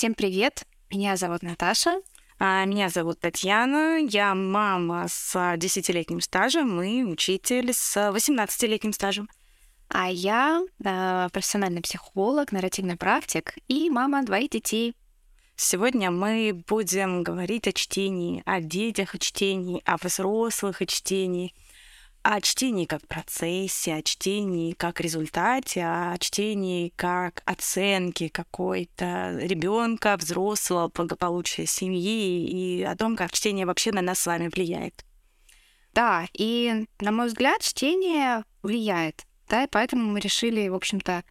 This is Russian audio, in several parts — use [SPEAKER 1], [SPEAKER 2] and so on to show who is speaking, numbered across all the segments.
[SPEAKER 1] Всем привет! Меня зовут Наташа.
[SPEAKER 2] А, меня зовут Татьяна. Я мама с десятилетним стажем и учитель с 18-летним стажем.
[SPEAKER 1] А я э, профессиональный психолог, нарративный практик и мама двоих детей.
[SPEAKER 2] Сегодня мы будем говорить о чтении, о детях, о чтении, о взрослых, о чтении — о чтении как процессе, о чтении как результате, о чтении как оценки какой-то ребенка, взрослого, благополучия семьи и о том, как чтение вообще на нас с вами влияет.
[SPEAKER 1] Да, и, на мой взгляд, чтение влияет. Да, и поэтому мы решили, в общем-то,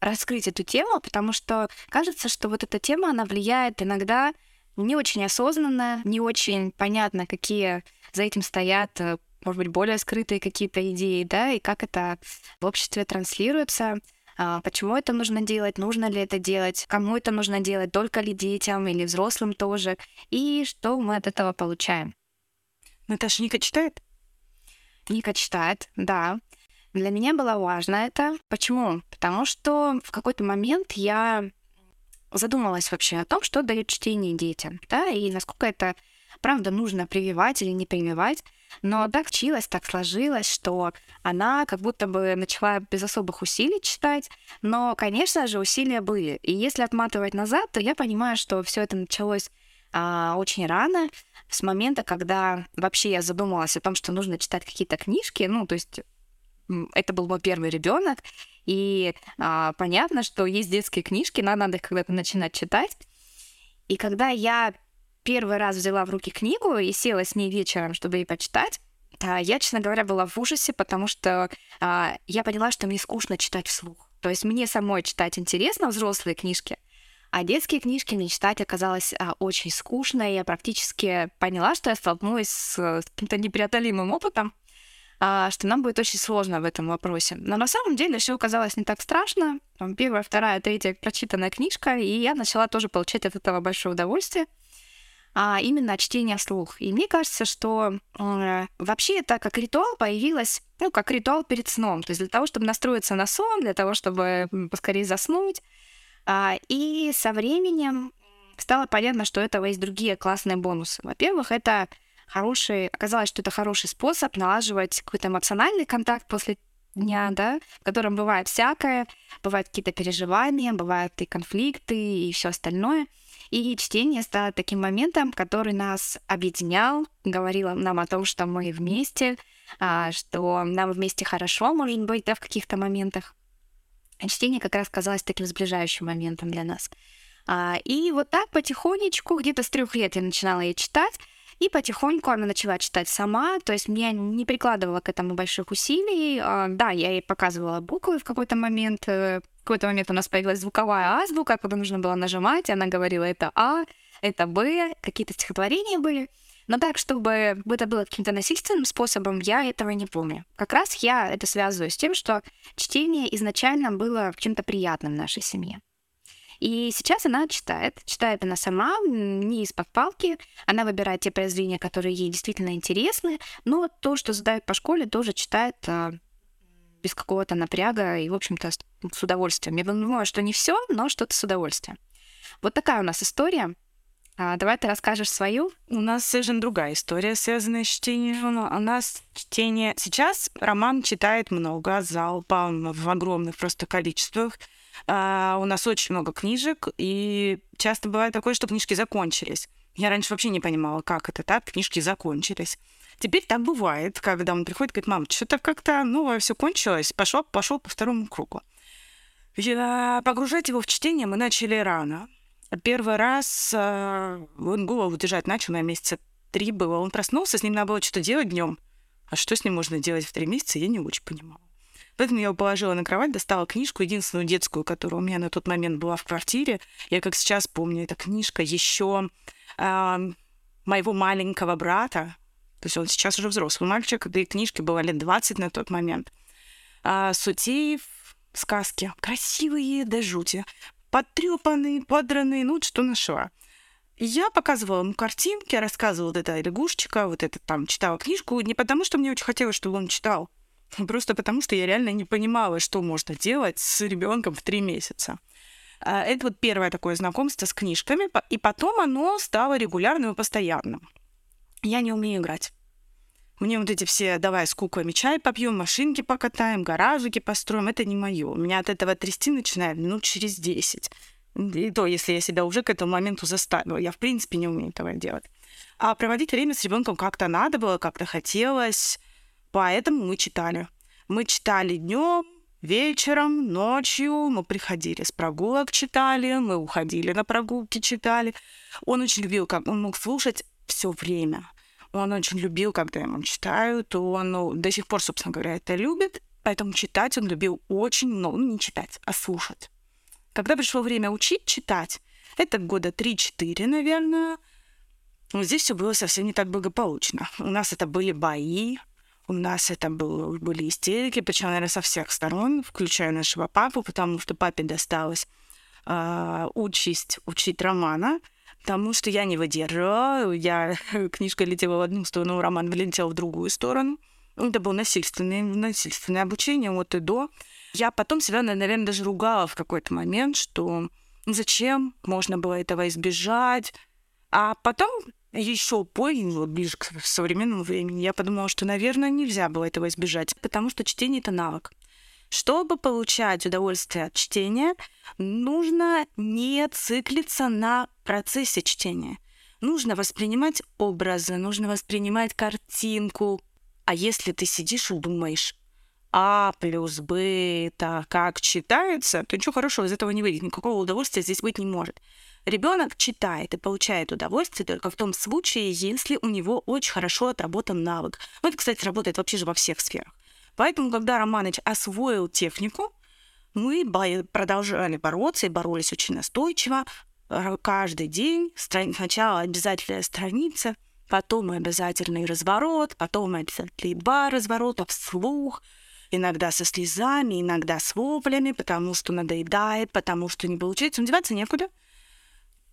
[SPEAKER 1] раскрыть эту тему, потому что кажется, что вот эта тема, она влияет иногда не очень осознанно, не очень понятно, какие за этим стоят э, может быть, более скрытые какие-то идеи, да, и как это в обществе транслируется, а, почему это нужно делать, нужно ли это делать, кому это нужно делать, только ли детям или взрослым тоже, и что мы от этого получаем.
[SPEAKER 2] Наташа, Ника читает?
[SPEAKER 1] Ника читает, да. Для меня было важно это. Почему? Потому что в какой-то момент я задумалась вообще о том, что дает чтение детям, да, и насколько это правда нужно прививать или не прививать. Но так училась, так сложилось, что она как будто бы начала без особых усилий читать, но, конечно же, усилия были. И если отматывать назад, то я понимаю, что все это началось а, очень рано, с момента, когда вообще я задумалась о том, что нужно читать какие-то книжки, ну, то есть это был мой первый ребенок, и а, понятно, что есть детские книжки, но надо их когда-то начинать читать. И когда я первый раз взяла в руки книгу и села с ней вечером, чтобы ее почитать, а, я, честно говоря, была в ужасе, потому что а, я поняла, что мне скучно читать вслух. То есть мне самой читать интересно взрослые книжки, а детские книжки мне читать оказалось а, очень скучно, и я практически поняла, что я столкнулась с каким-то непреодолимым опытом, а, что нам будет очень сложно в этом вопросе. Но на самом деле все оказалось не так страшно. Там первая, вторая, третья прочитанная книжка, и я начала тоже получать от этого большое удовольствие а именно чтение вслух. И мне кажется, что э, вообще это как ритуал появилось, ну, как ритуал перед сном. То есть для того, чтобы настроиться на сон, для того, чтобы поскорее заснуть. А, и со временем стало понятно, что у этого есть другие классные бонусы. Во-первых, это хороший, оказалось, что это хороший способ налаживать какой-то эмоциональный контакт после дня, да, в котором бывает всякое, бывают какие-то переживания, бывают и конфликты, и все остальное — и чтение стало таким моментом, который нас объединял, говорил нам о том, что мы вместе, а, что нам вместе хорошо, может быть, да, в каких-то моментах. Чтение как раз казалось таким сближающим моментом для нас. А, и вот так потихонечку, где-то с трех лет я начинала ее читать, и потихоньку она начала читать сама, то есть мне не прикладывала к этому больших усилий. Да, я ей показывала буквы в какой-то момент, э, в какой-то момент у нас появилась звуковая азбука, куда нужно было нажимать, и она говорила это А, это Б, какие-то стихотворения были. Но так, чтобы это было каким-то насильственным способом, я этого не помню. Как раз я это связываю с тем, что чтение изначально было чем-то приятным в нашей семье. И сейчас она читает. Читает она сама, не из-под палки. Она выбирает те произведения, которые ей действительно интересны. Но то, что задают по школе, тоже читает а, без какого-то напряга и, в общем-то, с, удовольствием. Я думаю, что не все, но что-то с удовольствием. Вот такая у нас история. А, давай ты расскажешь свою.
[SPEAKER 2] У нас совершенно другая история, связанная с чтением. У нас чтение... Сейчас роман читает много, залпом в огромных просто количествах. А, у нас очень много книжек, и часто бывает такое, что книжки закончились. Я раньше вообще не понимала, как это так, книжки закончились. Теперь так бывает, когда он приходит и говорит, мам, что-то как-то новое все кончилось, пошел, пошел по второму кругу. Я, погружать его в чтение мы начали рано. Первый раз э, он голову держать начал, на месяца три было. Он проснулся, с ним надо было что-то делать днем. А что с ним можно делать в три месяца, я не очень понимала. Поэтому я его положила на кровать, достала книжку, единственную детскую, которая у меня на тот момент была в квартире. Я как сейчас помню, эта книжка еще э, моего маленького брата, то есть он сейчас уже взрослый мальчик, да и книжке было лет 20 на тот момент. А, Сутеев, сказки. Красивые до жути. Потрепанные, подранные, ну, что нашла. Я показывала ему картинки, рассказывала вот это лягушечка, вот это там, читала книжку, не потому что мне очень хотелось, чтобы он читал, просто потому что я реально не понимала, что можно делать с ребенком в три месяца. А, это вот первое такое знакомство с книжками, и потом оно стало регулярным и постоянным. Я не умею играть. Мне вот эти все, давай с куклами чай попьем, машинки покатаем, гаражики построим, это не мое. У меня от этого трясти начинает минут через 10. И то, если я себя уже к этому моменту заставила. Я, в принципе, не умею этого делать. А проводить время с ребенком как-то надо было, как-то хотелось. Поэтому мы читали. Мы читали днем, вечером, ночью. Мы приходили с прогулок, читали. Мы уходили на прогулки, читали. Он очень любил, как он мог слушать все время. Он очень любил, когда ему читают. Он ну, до сих пор, собственно говоря, это любит. Поэтому читать он любил очень много. Ну, не читать, а слушать. Когда пришло время учить читать, это года 3-4, наверное, ну, здесь все было совсем не так благополучно. У нас это были бои, у нас это был, были истерики, причем, наверное, со всех сторон, включая нашего папу, потому что папе досталось э, учесть учить романа, потому что я не выдерживала. Я, книжка летела в одну сторону, роман вылетел в другую сторону. Это было насильственное, насильственное обучение от и до. Я потом себя, наверное, даже ругала в какой-то момент, что зачем можно было этого избежать. А потом еще позже, ближе к современному времени, я подумала, что, наверное, нельзя было этого избежать, потому что чтение — это навык. Чтобы получать удовольствие от чтения, нужно не циклиться на процессе чтения. Нужно воспринимать образы, нужно воспринимать картинку. А если ты сидишь и думаешь, а плюс Б, это как читается, то ничего хорошего из этого не выйдет, никакого удовольствия здесь быть не может. Ребенок читает и получает удовольствие только в том случае, если у него очень хорошо отработан навык. Ну, это, кстати, работает вообще же во всех сферах. Поэтому, когда Романыч освоил технику, мы продолжали бороться и боролись очень настойчиво. Каждый день сначала обязательная страница, потом обязательный разворот, потом обязательно два разворота вслух, иногда со слезами, иногда с воплями, потому что надоедает, потому что не получается. Но деваться некуда.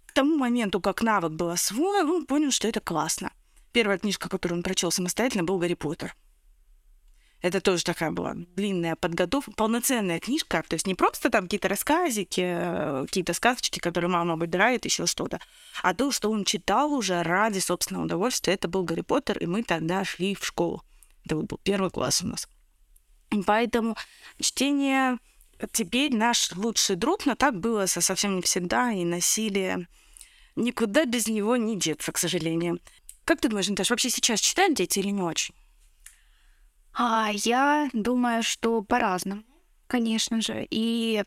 [SPEAKER 2] К тому моменту, как навык был освоен, он понял, что это классно. Первая книжка, которую он прочел самостоятельно, был «Гарри Поттер». Это тоже такая была длинная подготовка, полноценная книжка, то есть не просто там какие-то рассказики, э, какие-то сказочки, которые мама выбирает, еще что-то, а то, что он читал уже ради собственного удовольствия, это был Гарри Поттер, и мы тогда шли в школу. Это был первый класс у нас. Поэтому чтение теперь наш лучший друг, но так было совсем не всегда, и насилие никуда без него не деться, к сожалению. Как ты думаешь, Наташа, вообще сейчас читают дети или не очень?
[SPEAKER 1] А, я думаю, что по-разному, конечно же. И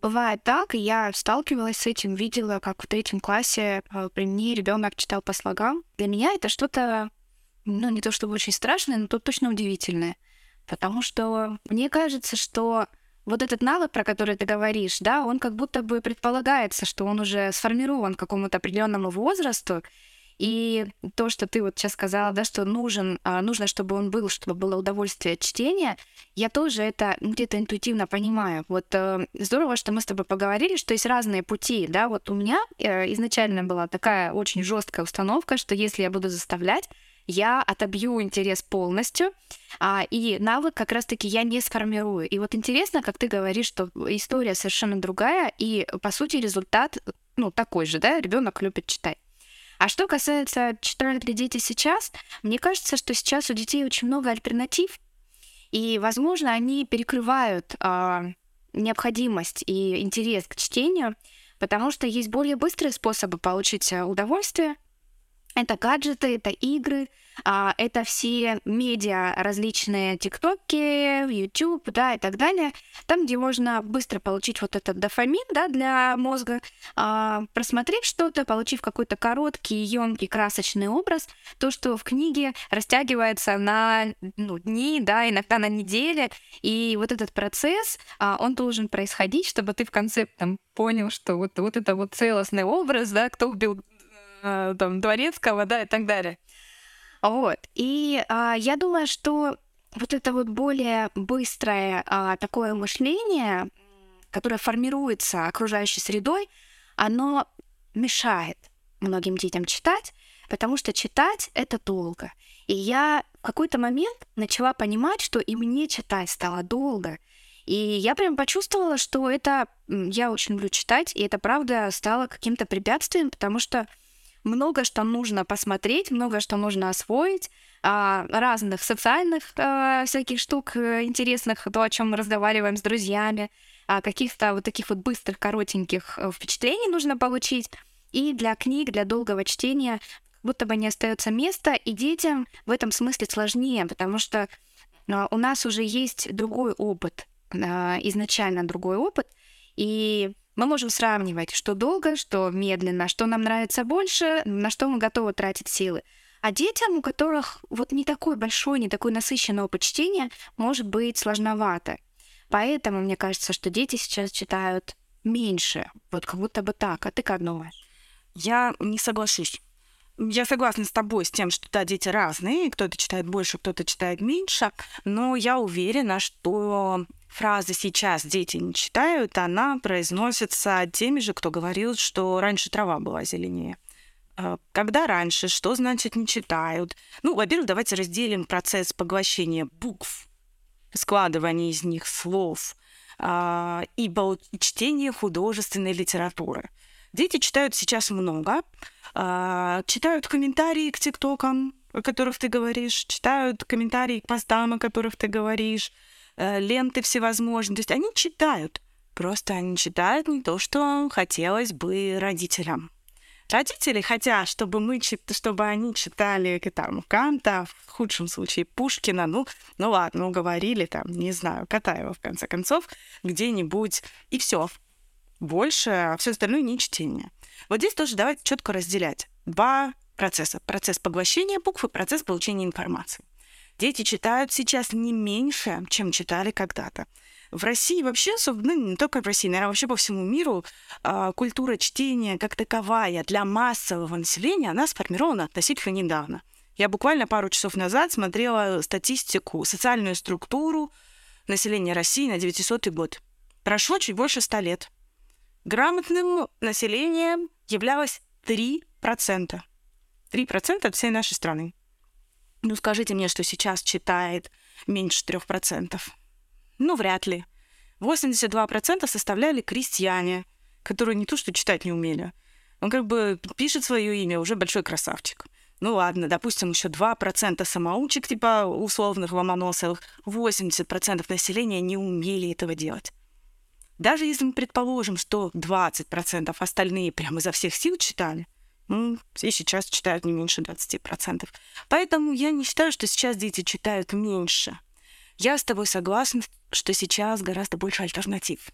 [SPEAKER 1] бывает так, и я сталкивалась с этим, видела, как в третьем классе а, при мне ребенок читал по слогам. Для меня это что-то, ну, не то чтобы очень страшное, но то точно удивительное. Потому что мне кажется, что вот этот навык, про который ты говоришь, да, он как будто бы предполагается, что он уже сформирован к какому-то определенному возрасту, и то, что ты вот сейчас сказала, да, что нужен, а, нужно, чтобы он был, чтобы было удовольствие от чтения, я тоже это где-то интуитивно понимаю. Вот э, здорово, что мы с тобой поговорили, что есть разные пути, да, вот у меня э, изначально была такая очень жесткая установка, что если я буду заставлять, я отобью интерес полностью, а, и навык как раз-таки я не сформирую. И вот интересно, как ты говоришь, что история совершенно другая, и по сути результат ну, такой же, да, ребенок любит читать. А что касается читают ли дети сейчас, мне кажется, что сейчас у детей очень много альтернатив, и, возможно, они перекрывают а, необходимость и интерес к чтению, потому что есть более быстрые способы получить а, удовольствие, это гаджеты, это игры, а, это все медиа различные, тиктоки, YouTube, да, и так далее. Там, где можно быстро получить вот этот дофамин, да, для мозга, а, просмотрев что-то, получив какой-то короткий, емкий, красочный образ, то, что в книге растягивается на ну, дни, да, иногда на недели, и вот этот процесс, а, он должен происходить, чтобы ты в конце там понял, что вот, вот это вот целостный образ, да, кто убил там, дворецкого, да, и так далее. Вот. И а, я думаю, что вот это вот более быстрое а, такое мышление, которое формируется окружающей средой, оно мешает многим детям читать, потому что читать это долго. И я в какой-то момент начала понимать, что и мне читать стало долго. И я прям почувствовала, что это... Я очень люблю читать, и это, правда, стало каким-то препятствием, потому что много что нужно посмотреть, много что нужно освоить, а, разных социальных а, всяких штук э, интересных, то, о чем мы разговариваем с друзьями, а, каких-то вот таких вот быстрых, коротеньких э, впечатлений нужно получить. И для книг, для долгого чтения будто бы не остается места, и детям в этом смысле сложнее, потому что у нас уже есть другой опыт, изначально другой опыт, и мы можем сравнивать, что долго, что медленно, что нам нравится больше, на что мы готовы тратить силы. А детям, у которых вот не такой большой, не такой насыщенный опыт чтения, может быть сложновато. Поэтому мне кажется, что дети сейчас читают меньше. Вот как будто бы так. А ты как думаешь?
[SPEAKER 2] Я не соглашусь. Я согласна с тобой, с тем, что да, дети разные, кто-то читает больше, кто-то читает меньше, но я уверена, что фраза «сейчас дети не читают», она произносится теми же, кто говорил, что раньше трава была зеленее. А, когда раньше, что значит не читают? Ну, во-первых, давайте разделим процесс поглощения букв, складывания из них слов а, и чтения художественной литературы. Дети читают сейчас много, а, читают комментарии к тиктокам, о которых ты говоришь, читают комментарии к постам, о которых ты говоришь, э, ленты всевозможные. То есть они читают, просто они читают не то, что хотелось бы родителям. Родители хотят, чтобы мы, чтобы они читали там Канта, в худшем случае Пушкина, ну, ну ладно, уговорили там, не знаю, Катаева в конце концов, где-нибудь, и все больше, а все остальное не чтение. Вот здесь тоже давайте четко разделять два процесса. Процесс поглощения букв и процесс получения информации. Дети читают сейчас не меньше, чем читали когда-то. В России вообще, ну, не только в России, наверное, вообще по всему миру э, культура чтения как таковая для массового населения, она сформирована относительно недавно. Я буквально пару часов назад смотрела статистику, социальную структуру населения России на 900 год. Прошло чуть больше ста лет грамотным населением являлось 3%. 3% от всей нашей страны. Ну, скажите мне, что сейчас читает меньше 3%. Ну, вряд ли. 82% составляли крестьяне, которые не то что читать не умели. Он как бы пишет свое имя, уже большой красавчик. Ну ладно, допустим, еще 2% самоучек, типа условных ломоносовых. 80% населения не умели этого делать. Даже если мы предположим, что 20% остальные прямо изо всех сил читали, ну, все сейчас читают не меньше 20%. Поэтому я не считаю, что сейчас дети читают меньше. Я с тобой согласна, что сейчас гораздо больше альтернатив.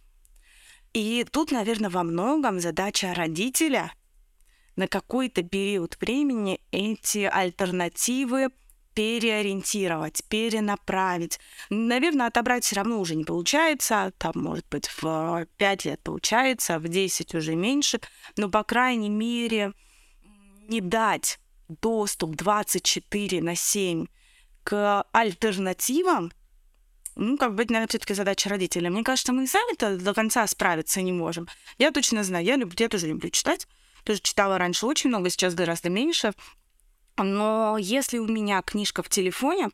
[SPEAKER 2] И тут, наверное, во многом задача родителя на какой-то период времени эти альтернативы переориентировать, перенаправить. Наверное, отобрать все равно уже не получается. Там, может быть, в 5 лет получается, в 10 уже меньше. Но, по крайней мере, не дать доступ 24 на 7 к альтернативам, ну, как бы, это, наверное, все-таки задача родителей. Мне кажется, мы сами-то до конца справиться не можем. Я точно знаю, я, люблю, я тоже люблю читать. Тоже читала раньше очень много, сейчас гораздо меньше. Но если у меня книжка в телефоне,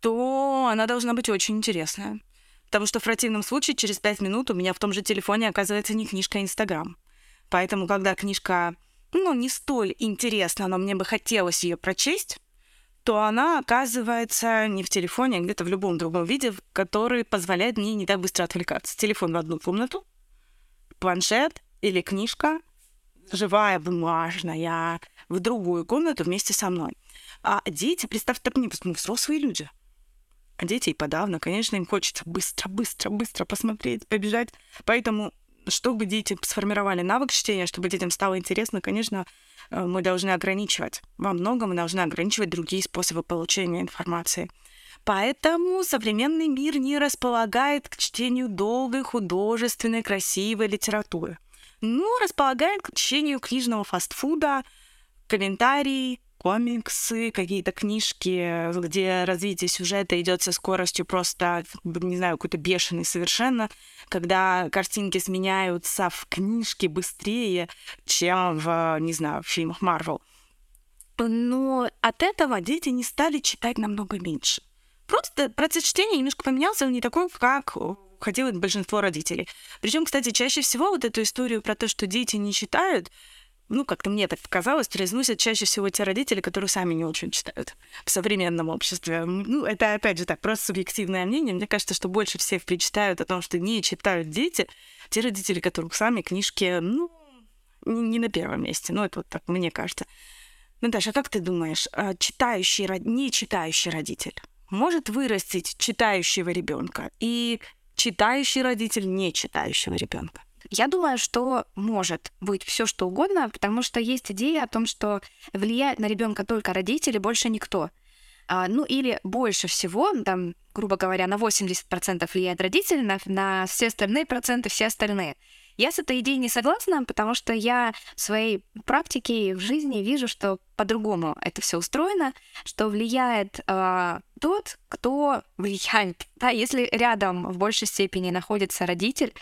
[SPEAKER 2] то она должна быть очень интересная. Потому что в противном случае через пять минут у меня в том же телефоне оказывается не книжка, а Инстаграм. Поэтому, когда книжка, ну, не столь интересна, но мне бы хотелось ее прочесть, то она оказывается не в телефоне, а где-то в любом другом виде, который позволяет мне не так быстро отвлекаться. Телефон в одну комнату, планшет или книжка, живая, бумажная, в другую комнату вместе со мной. А дети, представьте, так не мы взрослые люди. А дети и подавно, конечно, им хочется быстро, быстро, быстро посмотреть, побежать. Поэтому, чтобы дети сформировали навык чтения, чтобы детям стало интересно, конечно, э, мы должны ограничивать. Во многом мы должны ограничивать другие способы получения информации. Поэтому современный мир не располагает к чтению долгой, художественной, красивой литературы. Ну, располагает к чтению книжного фастфуда, комментарии, комиксы, какие-то книжки, где развитие сюжета идет со скоростью просто, не знаю, какой-то бешеный совершенно, когда картинки сменяются в книжке быстрее, чем в, не знаю, в фильмах Марвел. Но от этого дети не стали читать намного меньше. Просто процесс чтения немножко поменялся, он не такой, как хотелось большинство родителей. Причем, кстати, чаще всего вот эту историю про то, что дети не читают, ну, как-то мне так показалось, произносят чаще всего те родители, которые сами не очень читают в современном обществе. Ну, это, опять же, так, просто субъективное мнение. Мне кажется, что больше всех причитают о том, что не читают дети, те родители, которых сами книжки, ну, не на первом месте. Ну, это вот так, мне кажется. Наташа, а как ты думаешь, а читающий, не читающий родитель может вырастить читающего ребенка и читающий родитель не читающего ребенка?
[SPEAKER 1] Я думаю, что может быть все что угодно, потому что есть идея о том, что влияет на ребенка только родители, больше никто. А, ну или больше всего, там, грубо говоря, на 80% влияет родители, на, на все остальные проценты все остальные. Я с этой идеей не согласна, потому что я в своей практике и в жизни вижу, что по-другому это все устроено, что влияет э, тот, кто влияет. Да, если рядом в большей степени находится родитель,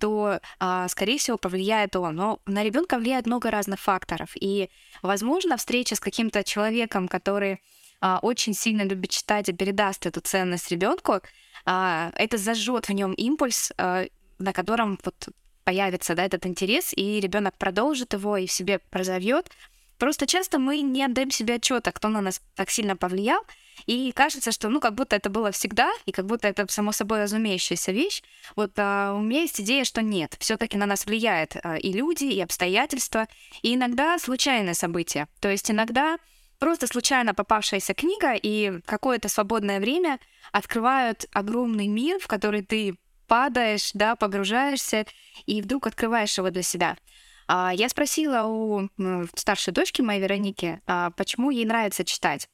[SPEAKER 1] то, э, скорее всего, повлияет он. Но на ребенка влияет много разных факторов. И, возможно, встреча с каким-то человеком, который э, очень сильно любит читать и передаст эту ценность ребенку, э, это зажжет в нем импульс, на котором вот появится да, этот интерес, и ребенок продолжит его и в себе прозовет. Просто часто мы не отдаем себе отчета, кто на нас так сильно повлиял, и кажется, что ну как будто это было всегда, и как будто это само собой разумеющаяся вещь. Вот а, у меня есть идея, что нет, все-таки на нас влияет а, и люди, и обстоятельства, и иногда случайные события. То есть иногда просто случайно попавшаяся книга и какое-то свободное время открывают огромный мир, в который ты падаешь, да, погружаешься, и вдруг открываешь его для себя. А, я спросила у старшей дочки моей Вероники, а, почему ей нравится читать.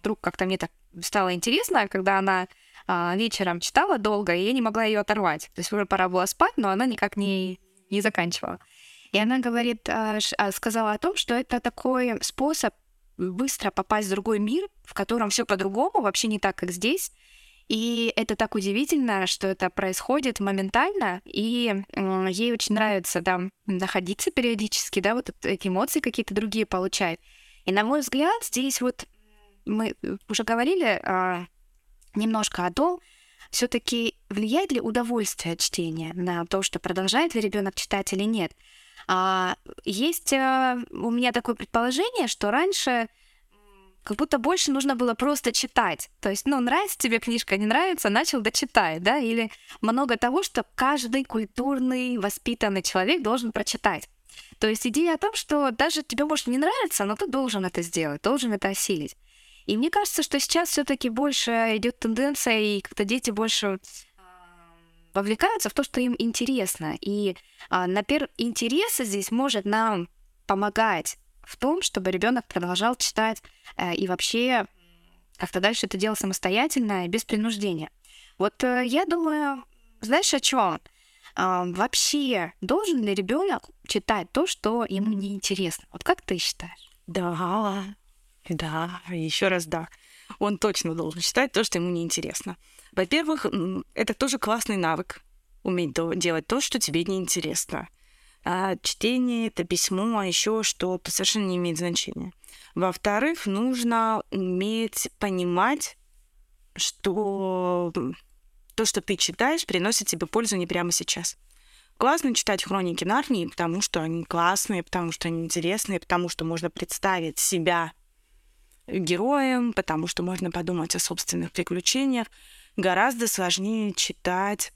[SPEAKER 1] Вдруг как-то мне так стало интересно, когда она а, вечером читала долго, и я не могла ее оторвать. То есть уже пора было спать, но она никак не, не заканчивала. И она говорит, сказала о том, что это такой способ быстро попасть в другой мир, в котором все по-другому, вообще не так, как здесь, и это так удивительно, что это происходит моментально, и э, ей очень нравится там находиться периодически, да, вот эти эмоции какие-то другие получает. И на мой взгляд, здесь вот мы уже говорили э, немножко о том, все-таки влияет ли удовольствие от чтения на то, что продолжает ли ребенок читать или нет. А, есть а, у меня такое предположение, что раньше как будто больше нужно было просто читать. То есть, ну, нравится тебе книжка, не нравится, начал дочитать, да, или много того, что каждый культурный, воспитанный человек должен прочитать. То есть идея о том, что даже тебе может не нравиться, но ты должен это сделать, должен это осилить. И мне кажется, что сейчас все-таки больше идет тенденция, и как-то дети больше вовлекаются в то, что им интересно. И, а, например, интерес здесь может нам помогать в том, чтобы ребенок продолжал читать э, и вообще как-то дальше это делал самостоятельно без принуждения. Вот э, я думаю, знаешь, о чем? Э, вообще, должен ли ребенок читать то, что ему неинтересно? Вот как ты считаешь?
[SPEAKER 2] Да, да, еще раз да. Он точно должен читать то, что ему неинтересно. Во-первых, это тоже классный навык уметь делать то, что тебе неинтересно а чтение, это письмо, а еще что-то совершенно не имеет значения. Во-вторых, нужно уметь понимать, что то, что ты читаешь, приносит тебе пользу не прямо сейчас. Классно читать хроники Нарнии, потому что они классные, потому что они интересные, потому что можно представить себя героем, потому что можно подумать о собственных приключениях. Гораздо сложнее читать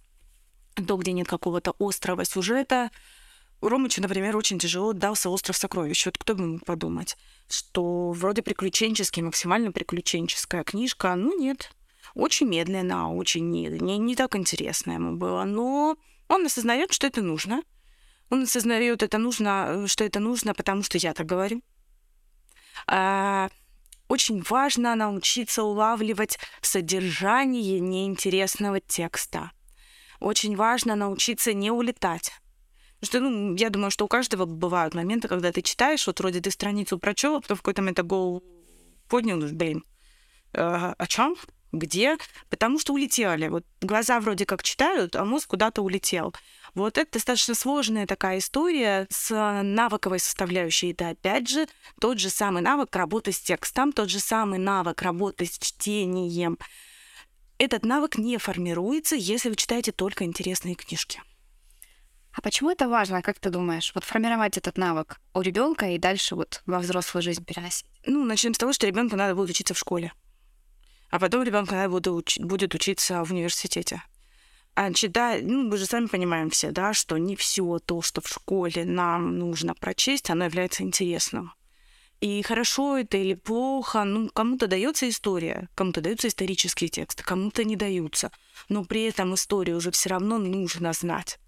[SPEAKER 2] то, где нет какого-то острого сюжета, Ромычу, например, очень тяжело дался «Остров сокровищ». Вот кто бы мог подумать, что вроде приключенческий, максимально приключенческая книжка. Ну, нет. Очень медленно, очень не, не, не так интересно ему было. Но он осознает, что это нужно. Он осознает, это нужно, что это нужно, потому что я так говорю. А, очень важно научиться улавливать содержание неинтересного текста. Очень важно научиться не улетать что, ну, я думаю, что у каждого бывают моменты, когда ты читаешь, вот вроде ты страницу прочел, а потом в какой-то момент гол поднял, блин, э, о чем? Где? Потому что улетели. Вот глаза вроде как читают, а мозг куда-то улетел. Вот это достаточно сложная такая история с навыковой составляющей. Это, опять же, тот же самый навык работы с текстом, тот же самый навык работы с чтением. этот навык не формируется, если вы читаете только интересные книжки.
[SPEAKER 1] А почему это важно, как ты думаешь? Вот формировать этот навык у ребенка и дальше вот во взрослую жизнь переносить?
[SPEAKER 2] Ну, начнем с того, что ребенку надо будет учиться в школе. А потом ребенку надо будет, уч- будет учиться в университете. А читать, ну, мы же сами понимаем все, да, что не все то, что в школе нам нужно прочесть, оно является интересным. И хорошо это или плохо, ну, кому-то дается история, кому-то даются исторические тексты, кому-то не даются. Но при этом историю уже все равно нужно знать.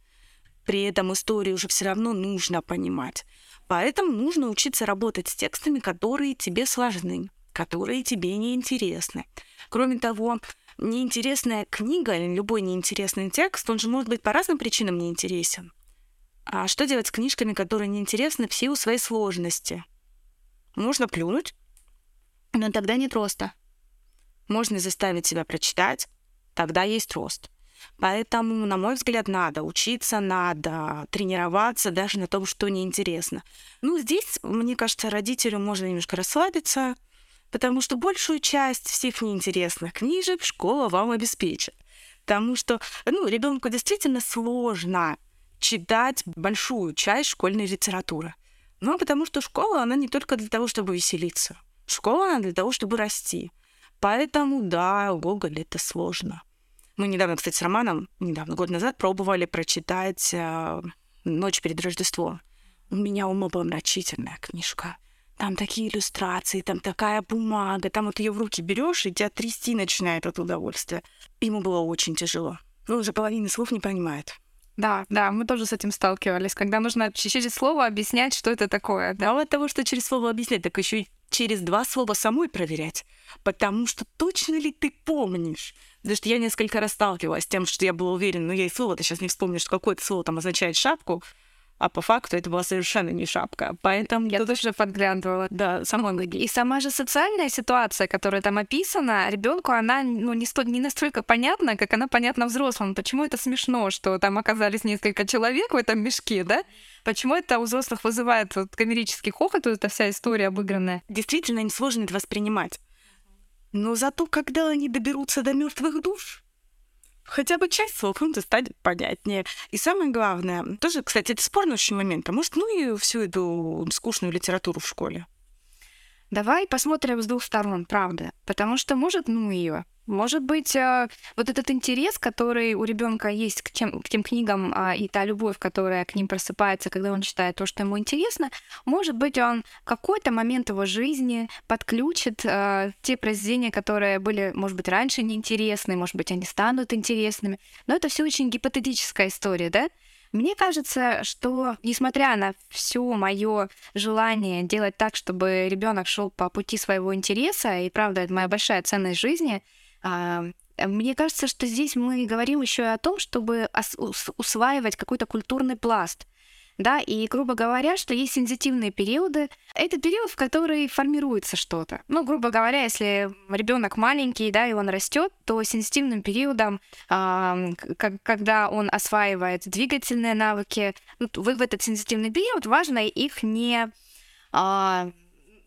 [SPEAKER 2] При этом историю уже все равно нужно понимать. Поэтому нужно учиться работать с текстами, которые тебе сложны, которые тебе неинтересны. Кроме того, неинтересная книга или любой неинтересный текст, он же может быть по разным причинам неинтересен. А что делать с книжками, которые неинтересны в силу своей сложности? Можно плюнуть,
[SPEAKER 1] но тогда нет роста.
[SPEAKER 2] Можно заставить себя прочитать, тогда есть рост. Поэтому, на мой взгляд, надо учиться, надо тренироваться даже на том, что неинтересно. Ну, здесь, мне кажется, родителю можно немножко расслабиться, потому что большую часть всех неинтересных книжек школа вам обеспечит. Потому что, ну, ребенку действительно сложно читать большую часть школьной литературы. Ну, потому что школа, она не только для того, чтобы веселиться. Школа, она для того, чтобы расти. Поэтому, да, Гоголь — это сложно. Мы недавно, кстати, с Романом, недавно, год назад, пробовали прочитать э, «Ночь перед Рождеством». У меня умопомрачительная книжка. Там такие иллюстрации, там такая бумага, там вот ее в руки берешь, и тебя трясти начинает от удовольствия. Ему было очень тяжело. Он уже половины слов не понимает.
[SPEAKER 1] Да, да, мы тоже с этим сталкивались, когда нужно через слово объяснять, что это такое.
[SPEAKER 2] Да, от того, что через слово объяснять, так еще и через два слова самой проверять. Потому что точно ли ты помнишь? Потому что я несколько раз сталкивалась с тем, что я была уверена, ну, я и слово-то сейчас не вспомню, что какое-то слово там означает шапку, а по факту это была совершенно не шапка. Поэтому
[SPEAKER 1] я тоже подглядывала.
[SPEAKER 2] Да, самой ноги.
[SPEAKER 1] И сама же социальная ситуация, которая там описана, ребенку она ну, не, сто, не настолько понятна, как она понятна взрослым. Почему это смешно, что там оказались несколько человек в этом мешке, да? Почему это у взрослых вызывает вот, комерический хохот, вот эта вся история обыгранная?
[SPEAKER 2] Действительно, им сложно это воспринимать. Но зато, когда они доберутся до мертвых душ, хотя бы часть слов им станет понятнее. И самое главное, тоже, кстати, это спорный очень момент, а может, ну и всю эту скучную литературу в школе?
[SPEAKER 1] Давай посмотрим с двух сторон, правда. Потому что, может, ну ее. Может быть, э, вот этот интерес, который у ребенка есть к тем, к тем книгам, а, и та любовь, которая к ним просыпается, когда он читает то, что ему интересно, может быть, он какой-то момент его жизни подключит э, те произведения, которые были, может быть, раньше неинтересны, может быть, они станут интересными. Но это все очень гипотетическая история, да? Мне кажется, что несмотря на все мое желание делать так, чтобы ребенок шел по пути своего интереса, и правда, это моя большая ценность жизни, а, мне кажется, что здесь мы говорим еще и о том, чтобы усваивать какой-то культурный пласт. Да, и, грубо говоря, что есть сензитивные периоды. Это период, в который формируется что-то. Ну, грубо говоря, если ребенок маленький, да, и он растет, то сензитивным периодом, э, когда он осваивает двигательные навыки, в этот сензитивный период важно их не э,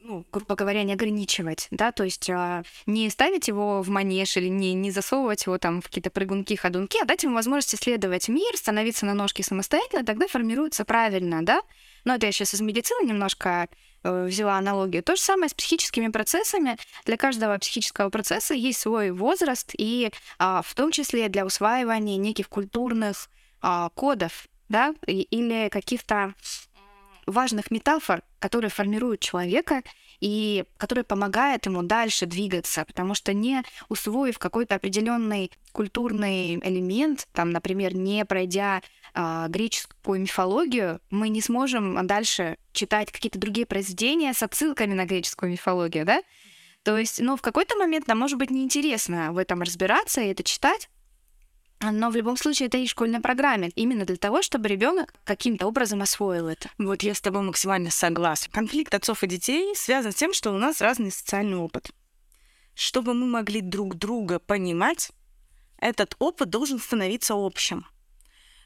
[SPEAKER 1] ну, грубо говоря, не ограничивать, да, то есть а, не ставить его в манеж или не, не засовывать его там в какие-то прыгунки, ходунки, а дать ему возможность исследовать мир, становиться на ножки самостоятельно, тогда формируется правильно, да. Но это я сейчас из медицины немножко э, взяла аналогию. То же самое с психическими процессами. Для каждого психического процесса есть свой возраст, и а, в том числе для усваивания неких культурных а, кодов, да, или каких-то важных метафор, которые формируют человека и которые помогают ему дальше двигаться, потому что не усвоив какой-то определенный культурный элемент, там, например, не пройдя э, греческую мифологию, мы не сможем дальше читать какие-то другие произведения с отсылками на греческую мифологию, да? То есть, ну, в какой-то момент нам может быть неинтересно в этом разбираться и это читать, но в любом случае это и школьная программа, именно для того, чтобы ребенок каким-то образом освоил это.
[SPEAKER 2] Вот я с тобой максимально согласна. Конфликт отцов и детей связан с тем, что у нас разный социальный опыт. Чтобы мы могли друг друга понимать, этот опыт должен становиться общим.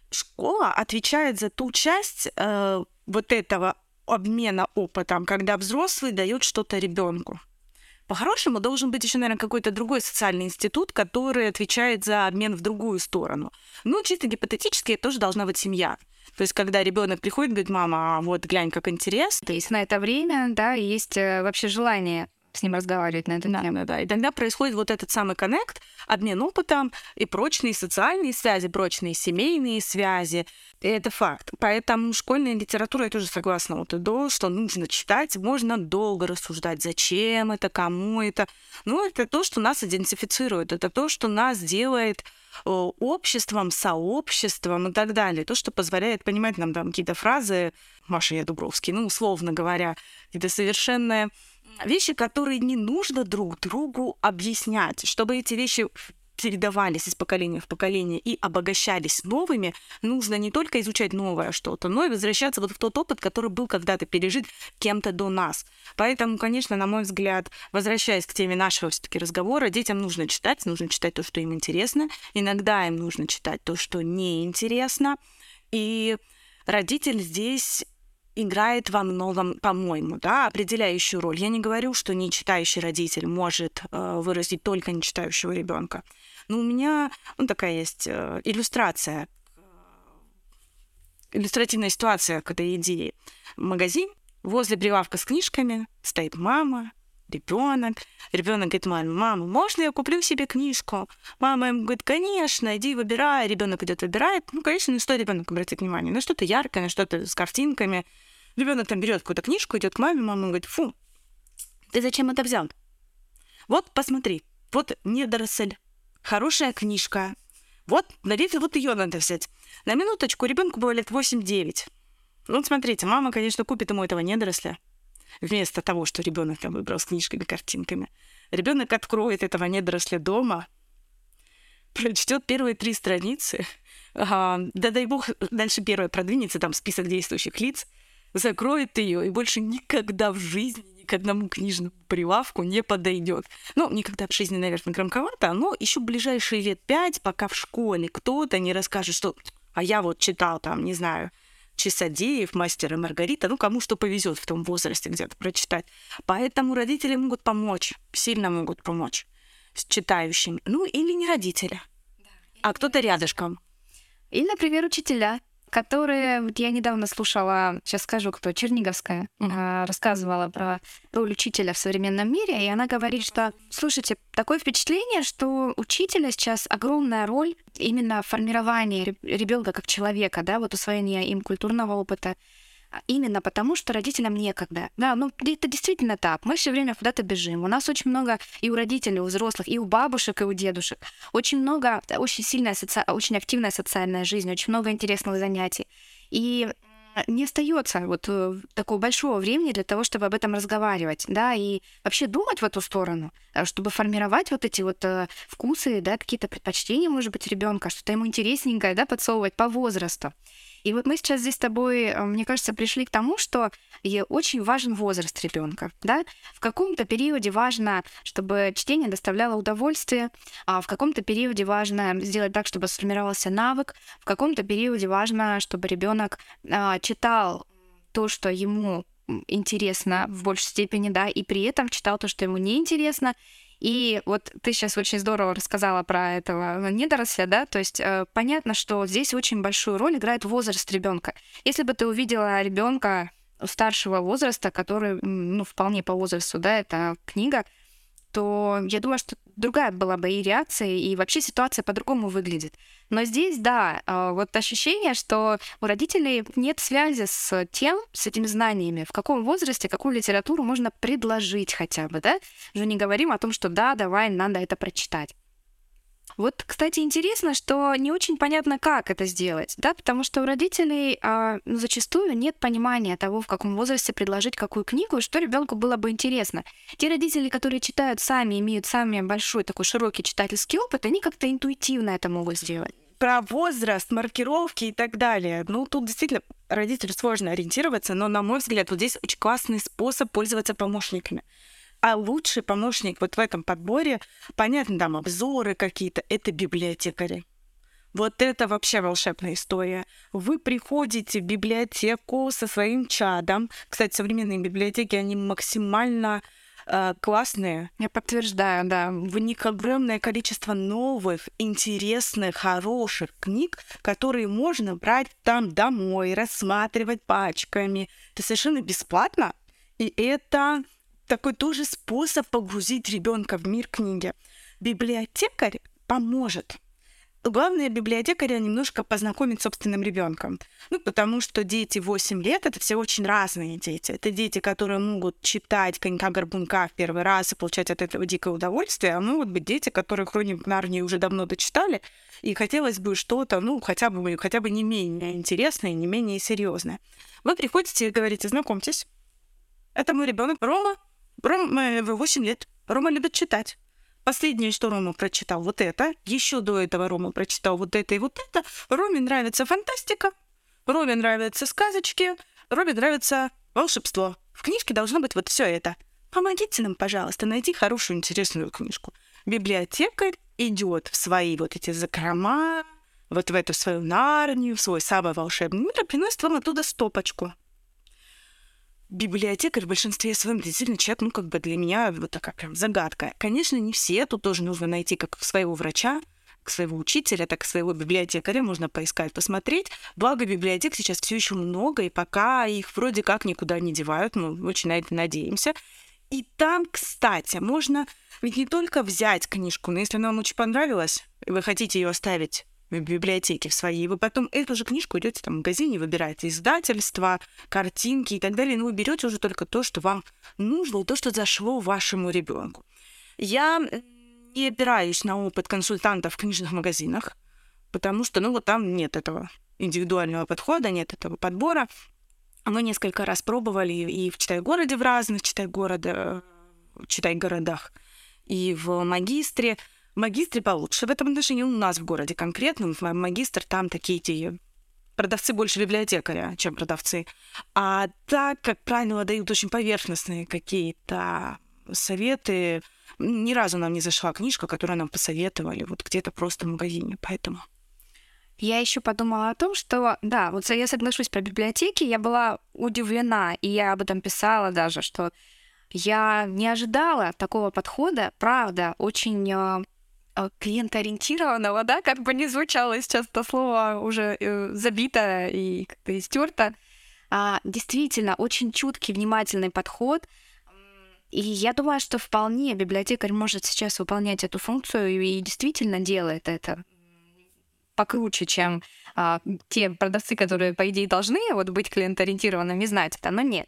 [SPEAKER 2] Школа отвечает за ту часть э, вот этого обмена опытом, когда взрослый дает что-то ребенку. По-хорошему должен быть еще, наверное, какой-то другой социальный институт, который отвечает за обмен в другую сторону. Ну, чисто гипотетически, это тоже должна быть семья. То есть, когда ребенок приходит, говорит, мама, а вот глянь, как интересно.
[SPEAKER 1] То есть на это время, да, есть э, вообще желание с ним разговаривать на эту
[SPEAKER 2] да,
[SPEAKER 1] тему.
[SPEAKER 2] Да, да. И тогда происходит вот этот самый коннект, обмен опытом и прочные социальные связи, прочные семейные связи. И это факт. Поэтому школьная литература, я тоже согласна вот до, что нужно читать, можно долго рассуждать, зачем это, кому это. Ну, это то, что нас идентифицирует, это то, что нас делает обществом, сообществом и так далее. То, что позволяет понимать нам там какие-то фразы, Маша я Дубровский, ну, условно говоря, это совершенно вещи, которые не нужно друг другу объяснять. Чтобы эти вещи передавались из поколения в поколение и обогащались новыми, нужно не только изучать новое что-то, но и возвращаться вот в тот опыт, который был когда-то пережит кем-то до нас. Поэтому, конечно, на мой взгляд, возвращаясь к теме нашего все-таки разговора, детям нужно читать, нужно читать то, что им интересно. Иногда им нужно читать то, что неинтересно. И родитель здесь играет во многом, по-моему, да, определяющую роль. Я не говорю, что не читающий родитель может э, выразить только не читающего ребенка. Но у меня ну, такая есть э, иллюстрация, иллюстративная ситуация к этой идее. Магазин, возле прилавка с книжками стоит мама, ребенок. Ребенок говорит, маме, мама, можно я куплю себе книжку? Мама ему говорит, конечно, иди выбирай. Ребенок идет выбирает. Ну, конечно, ну что ребенок обратит внимание? На что-то яркое, на что-то с картинками. Ребенок там берет какую-то книжку, идет к маме, мама говорит, фу, ты зачем это взял? Вот, посмотри, вот недоросль, хорошая книжка. Вот, наверное, вот ее надо взять. На минуточку ребенку было лет 8-9. Ну, смотрите, мама, конечно, купит ему этого недоросля. Вместо того, что ребенок там выбрал с книжками, картинками. Ребенок откроет этого недоросля дома, прочтет первые три страницы, а, да дай бог, дальше первое продвинется, там список действующих лиц, закроет ее и больше никогда в жизни ни к одному книжному прилавку не подойдет. Ну, никогда в жизни, наверное, громковато, но еще ближайшие лет пять, пока в школе кто-то не расскажет, что а я вот читал там, не знаю, Часодеев, Мастер и Маргарита, ну, кому что повезет в том возрасте где-то прочитать. Поэтому родители могут помочь, сильно могут помочь с читающими. Ну, или не родители, да. а кто-то рядышком.
[SPEAKER 1] Или, например, учителя, которые... Вот я недавно слушала, сейчас скажу, кто, Черниговская, mm-hmm. рассказывала про роль учителя в современном мире, и она говорит, что, слушайте, такое впечатление, что учителя сейчас огромная роль именно в формировании ребенка как человека, да, вот усвоение им культурного опыта, именно потому, что родителям некогда. Да, ну это действительно так. Мы все время куда-то бежим. У нас очень много и у родителей, и у взрослых, и у бабушек, и у дедушек. Очень много, очень сильная, соци... очень активная социальная жизнь, очень много интересных занятий. И не остается вот э, такого большого времени для того, чтобы об этом разговаривать, да, и вообще думать в эту сторону, э, чтобы формировать вот эти вот э, вкусы, да, какие-то предпочтения, может быть, ребенка, что-то ему интересненькое, да, подсовывать по возрасту. И вот мы сейчас здесь с тобой, э, мне кажется, пришли к тому, что очень важен возраст ребенка. Да? В каком-то периоде важно, чтобы чтение доставляло удовольствие, а в каком-то периоде важно сделать так, чтобы сформировался навык, в каком-то периоде важно, чтобы ребенок а, читал то, что ему интересно в большей степени, да, и при этом читал то, что ему неинтересно, и вот ты сейчас очень здорово рассказала про этого недоросля, да, то есть э, понятно, что здесь очень большую роль играет возраст ребенка. Если бы ты увидела ребенка старшего возраста, который, ну, вполне по возрасту, да, это книга, то я думаю, что другая была бы и реакция, и вообще ситуация по-другому выглядит. Но здесь, да, а, вот ощущение, что у родителей нет связи с тем, с этими знаниями, в каком возрасте какую литературу можно предложить хотя бы, да? Уже не говорим о том, что да, давай, надо это прочитать. Вот, кстати, интересно, что не очень понятно, как это сделать, да, потому что у родителей а, ну, зачастую нет понимания того, в каком возрасте предложить какую книгу, что ребенку было бы интересно. Те родители, которые читают сами, имеют сами большой такой широкий читательский опыт, они как-то интуитивно это могут сделать
[SPEAKER 2] про возраст, маркировки и так далее. Ну, тут действительно родителю сложно ориентироваться, но, на мой взгляд, вот здесь очень классный способ пользоваться помощниками. А лучший помощник вот в этом подборе, понятно, там обзоры какие-то, это библиотекари. Вот это вообще волшебная история. Вы приходите в библиотеку со своим чадом. Кстати, современные библиотеки, они максимально э, классные.
[SPEAKER 1] Я подтверждаю, да.
[SPEAKER 2] В них огромное количество новых, интересных, хороших книг, которые можно брать там домой, рассматривать пачками. Это совершенно бесплатно. И это такой тоже способ погрузить ребенка в мир книги. Библиотекарь поможет главное библиотекаря немножко познакомить с собственным ребенком. Ну, потому что дети 8 лет это все очень разные дети. Это дети, которые могут читать конька-горбунка в первый раз и получать от этого дикое удовольствие, а могут быть дети, которые хроник Нарнии уже давно дочитали, и хотелось бы что-то, ну, хотя бы, хотя бы не менее интересное, не менее серьезное. Вы приходите и говорите, знакомьтесь, это мой ребенок Рома. Рома, 8 лет. Рома любит читать. Последнее, что Рома прочитал, вот это. Еще до этого Рома прочитал вот это и вот это. Роме нравится фантастика. Роме нравятся сказочки. Роме нравится волшебство. В книжке должно быть вот все это. Помогите нам, пожалуйста, найти хорошую, интересную книжку. Библиотекарь идет в свои вот эти закрома, вот в эту свою нарнию, в свой самый волшебный мир и приносит вам оттуда стопочку библиотекарь в большинстве своем действительно человек, ну, как бы для меня вот такая прям загадка. Конечно, не все, тут тоже нужно найти как своего врача, к своего учителя, так и своего библиотекаря можно поискать, посмотреть. Благо, библиотек сейчас все еще много, и пока их вроде как никуда не девают, мы очень на это надеемся. И там, кстати, можно ведь не только взять книжку, но если она вам очень понравилась, и вы хотите ее оставить в библиотеке в своей, вы потом эту же книжку идете там в магазине, выбираете издательство, картинки и так далее, но вы берете уже только то, что вам нужно, то, что зашло вашему ребенку. Я не опираюсь на опыт консультантов в книжных магазинах, потому что, ну, вот там нет этого индивидуального подхода, нет этого подбора. Мы несколько раз пробовали и в Читай-городе в разных Читай-города, Читай-городах, и в магистре. В магистре получше в этом отношении у нас в городе конкретно. Магистр там такие те продавцы больше библиотекаря, чем продавцы. А так, как правило, дают очень поверхностные какие-то советы. Ни разу нам не зашла книжка, которую нам посоветовали вот где-то просто в магазине, поэтому...
[SPEAKER 1] Я еще подумала о том, что, да, вот я соглашусь про библиотеки, я была удивлена, и я об этом писала даже, что я не ожидала такого подхода, правда, очень Э, клиентоориентированного, да, как бы не звучало сейчас это слово уже э, забито и как-то истерто. А, действительно, очень чуткий, внимательный подход. И я думаю, что вполне библиотекарь может сейчас выполнять эту функцию и действительно делает это покруче, чем а, те продавцы, которые, по идее, должны вот быть клиентоориентированными, знать это, но нет.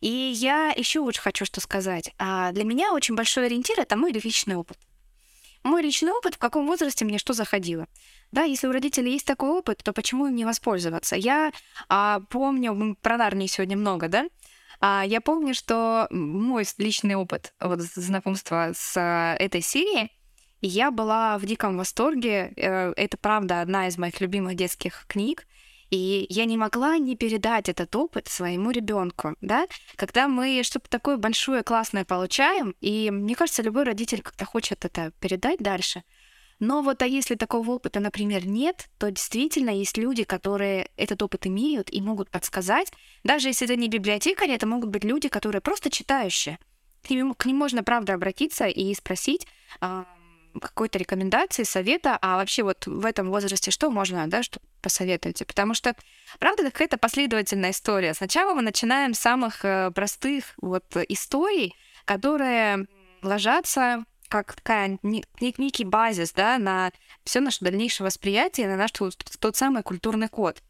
[SPEAKER 1] И я еще очень хочу что сказать. А, для меня очень большой ориентир — это мой личный опыт мой личный опыт, в каком возрасте мне что заходило. Да, если у родителей есть такой опыт, то почему им не воспользоваться? Я а, помню, про Нарнии сегодня много, да? А, я помню, что мой личный опыт вот, знакомства с а, этой серией, я была в диком восторге. Э, это, правда, одна из моих любимых детских книг. И я не могла не передать этот опыт своему ребенку, да, когда мы что-то такое большое, классное получаем, и мне кажется, любой родитель как-то хочет это передать дальше. Но вот а если такого опыта, например, нет, то действительно есть люди, которые этот опыт имеют и могут подсказать. Даже если это не библиотекари, это могут быть люди, которые просто читающие. К ним, к ним можно, правда, обратиться и спросить, а, какой-то рекомендации, совета, а вообще вот в этом возрасте что можно, да, что посоветуете? Потому что, правда, какая-то последовательная история. Сначала мы начинаем с самых э, простых вот историй, которые ложатся как такая некий базис, да, на все наше дальнейшее восприятие, на наш тот, тот самый культурный код.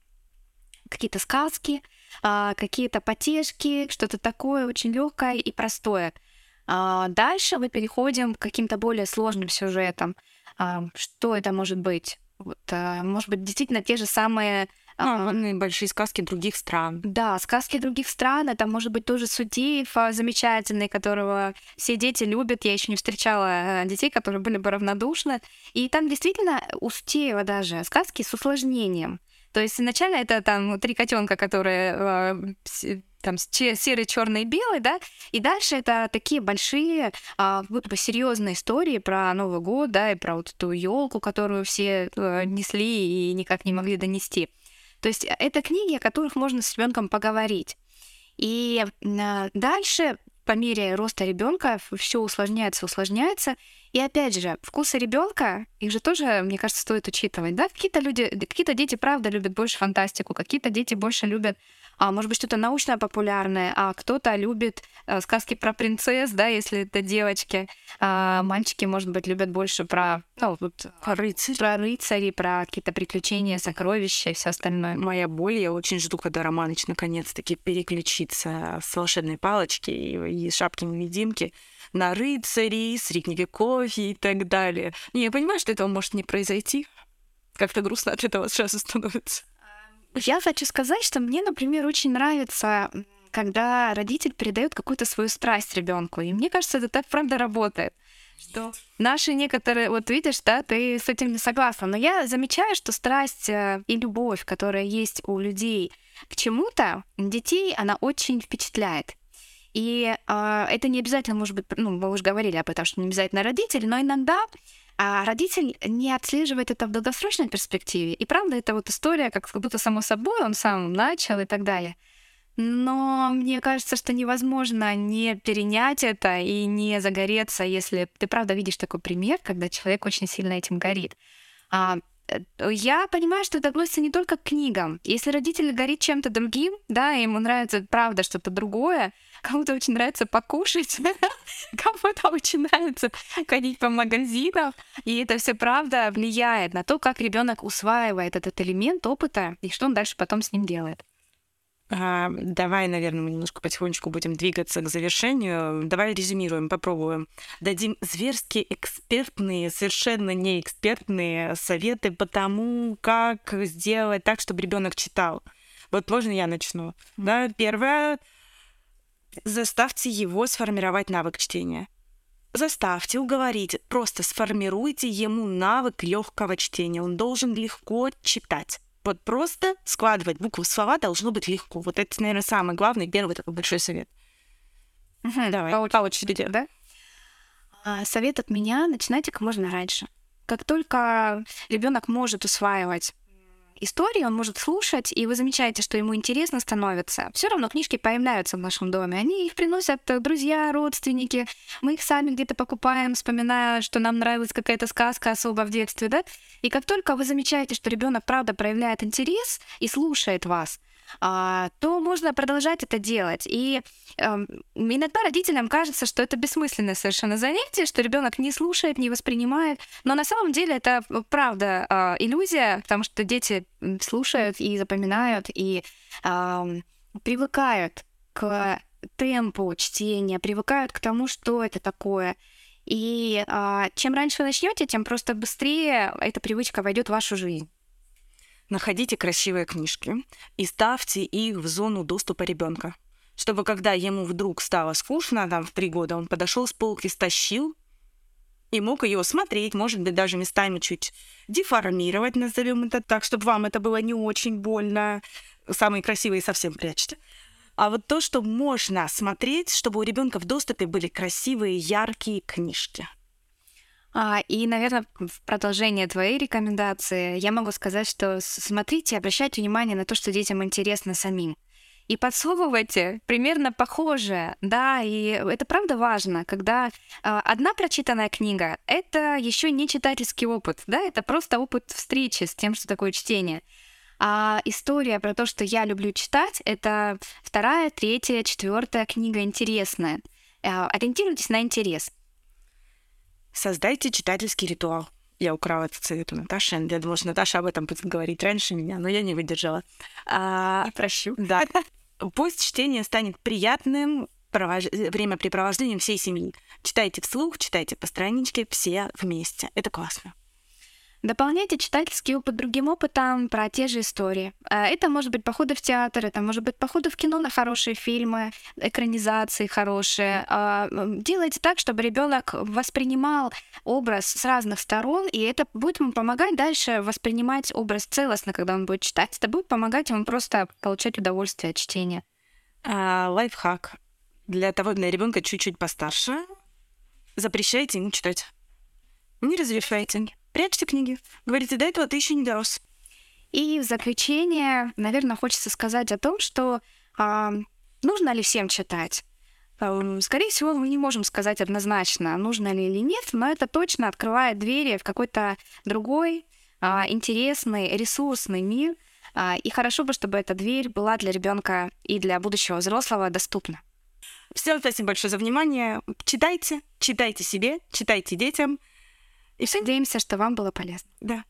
[SPEAKER 1] Какие-то сказки, а, какие-то потешки, что-то такое очень легкое и простое — а дальше мы переходим к каким-то более сложным сюжетам. А, что это может быть? Вот, а, может быть, действительно те же самые
[SPEAKER 2] а, ну, большие сказки других стран.
[SPEAKER 1] Да, сказки других стран. Это может быть тоже Судеев замечательный, которого все дети любят. Я еще не встречала детей, которые были бы равнодушны. И там действительно у Судеева даже сказки с усложнением. То есть изначально это там три котенка, которые там серый, черный, белый, да, и дальше это такие большие, а, будто бы серьезные истории про Новый год, да, и про вот эту елку, которую все а, несли и никак не могли донести. То есть это книги, о которых можно с ребенком поговорить. И а, дальше по мере роста ребенка все усложняется, усложняется. И опять же, вкусы ребенка, их же тоже, мне кажется, стоит учитывать. Да? Какие-то люди, какие-то дети, правда, любят больше фантастику, какие-то дети больше любят а, может быть, что-то научно-популярное, а кто-то любит а, сказки про принцесс, да, если это девочки. А, мальчики, может быть, любят больше про, ну, вот, Рыцарь. про рыцарей, про какие-то приключения, сокровища и все остальное.
[SPEAKER 2] Моя боль, я очень жду, когда Романыч наконец-таки переключится с волшебной палочки и, и шапки-невидимки на рыцарей, средневековье и так далее. Не, я понимаю, что этого может не произойти. Как-то грустно от этого сразу становится.
[SPEAKER 1] Я хочу сказать, что мне, например, очень нравится, когда родитель передает какую-то свою страсть ребенку. И мне кажется, это так правда работает. Что наши некоторые, вот видишь, да, ты с этим не согласна, но я замечаю, что страсть э, и любовь, которая есть у людей к чему-то, детей, она очень впечатляет. И э, это не обязательно, может быть, ну, мы уже говорили об этом, что не обязательно родители, но иногда а родитель не отслеживает это в долгосрочной перспективе. И правда, это вот история, как будто само собой он сам начал и так далее. Но мне кажется, что невозможно не перенять это и не загореться, если ты правда видишь такой пример, когда человек очень сильно этим горит. А, э, я понимаю, что это относится не только к книгам. Если родитель горит чем-то другим, да, ему нравится правда что-то другое, кому-то очень нравится покушать, кому-то очень нравится ходить по магазинам, и это все правда влияет на то, как ребенок усваивает этот элемент опыта и что он дальше потом с ним делает.
[SPEAKER 2] А, давай, наверное, мы немножко потихонечку будем двигаться к завершению. Давай резюмируем, попробуем. Дадим зверски экспертные, совершенно не экспертные советы по тому, как сделать так, чтобы ребенок читал. Вот можно я начну? Да, первое заставьте его сформировать навык чтения. Заставьте, уговорите, просто сформируйте ему навык легкого чтения. Он должен легко читать. Вот просто складывать буквы в слова должно быть легко. Вот это, наверное, самый главный, первый такой большой совет.
[SPEAKER 1] Угу, Давай, по, по очереди, да? А, совет от меня начинайте как можно раньше. Как только ребенок может усваивать истории он может слушать, и вы замечаете, что ему интересно становится. Все равно книжки появляются в нашем доме. Они их приносят друзья, родственники. Мы их сами где-то покупаем, вспоминая, что нам нравилась какая-то сказка особо в детстве, да? И как только вы замечаете, что ребенок правда проявляет интерес и слушает вас, то можно продолжать это делать. И э, иногда родителям кажется, что это бессмысленное совершенно занятие, что ребенок не слушает, не воспринимает. Но на самом деле это правда э, иллюзия, потому что дети слушают и запоминают, и э, привыкают к темпу чтения, привыкают к тому, что это такое. И э, чем раньше вы начнете, тем просто быстрее эта привычка войдет в вашу жизнь
[SPEAKER 2] находите красивые книжки и ставьте их в зону доступа ребенка, чтобы когда ему вдруг стало скучно, там в три года он подошел с полки, стащил и мог ее смотреть, может быть, даже местами чуть деформировать, назовем это так, чтобы вам это было не очень больно. Самые красивые совсем прячьте. А вот то, что можно смотреть, чтобы у ребенка в доступе были красивые, яркие книжки.
[SPEAKER 1] А, и, наверное, в продолжение твоей рекомендации я могу сказать, что смотрите, обращайте внимание на то, что детям интересно самим. И подсовывайте примерно похожее, да, и это правда важно, когда э, одна прочитанная книга — это еще не читательский опыт, да, это просто опыт встречи с тем, что такое чтение. А история про то, что я люблю читать, это вторая, третья, четвертая книга интересная. Э, ориентируйтесь на интерес.
[SPEAKER 2] Создайте читательский ритуал. Я украла этот совет у Наташи. Я думала, что Наташа об этом будет говорить раньше меня, но я не выдержала.
[SPEAKER 1] А, и прощу.
[SPEAKER 2] Да. Пусть чтение станет приятным провож... времяпрепровождением всей семьи. Читайте вслух, читайте по страничке, все вместе. Это классно.
[SPEAKER 1] Дополняйте читательский опыт другим опытом про те же истории. А, это может быть походы в театр, это может быть походы в кино на хорошие фильмы, экранизации хорошие. А, делайте так, чтобы ребенок воспринимал образ с разных сторон, и это будет ему помогать дальше воспринимать образ целостно, когда он будет читать. Это будет помогать ему просто получать удовольствие от чтения.
[SPEAKER 2] А, лайфхак. Для того, для ребенка чуть-чуть постарше, запрещайте ему читать. Не разрешайте прячьте книги. Говорите, до этого ты еще не дорос.
[SPEAKER 1] И в заключение, наверное, хочется сказать о том, что а, нужно ли всем читать. Эм, скорее всего, мы не можем сказать однозначно, нужно ли или нет, но это точно открывает двери в какой-то другой а, интересный, ресурсный мир. А, и хорошо бы, чтобы эта дверь была для ребенка и для будущего взрослого доступна.
[SPEAKER 2] Всем спасибо большое за внимание. Читайте, читайте себе, читайте детям.
[SPEAKER 1] И все. Надеемся, что вам было полезно.
[SPEAKER 2] Да.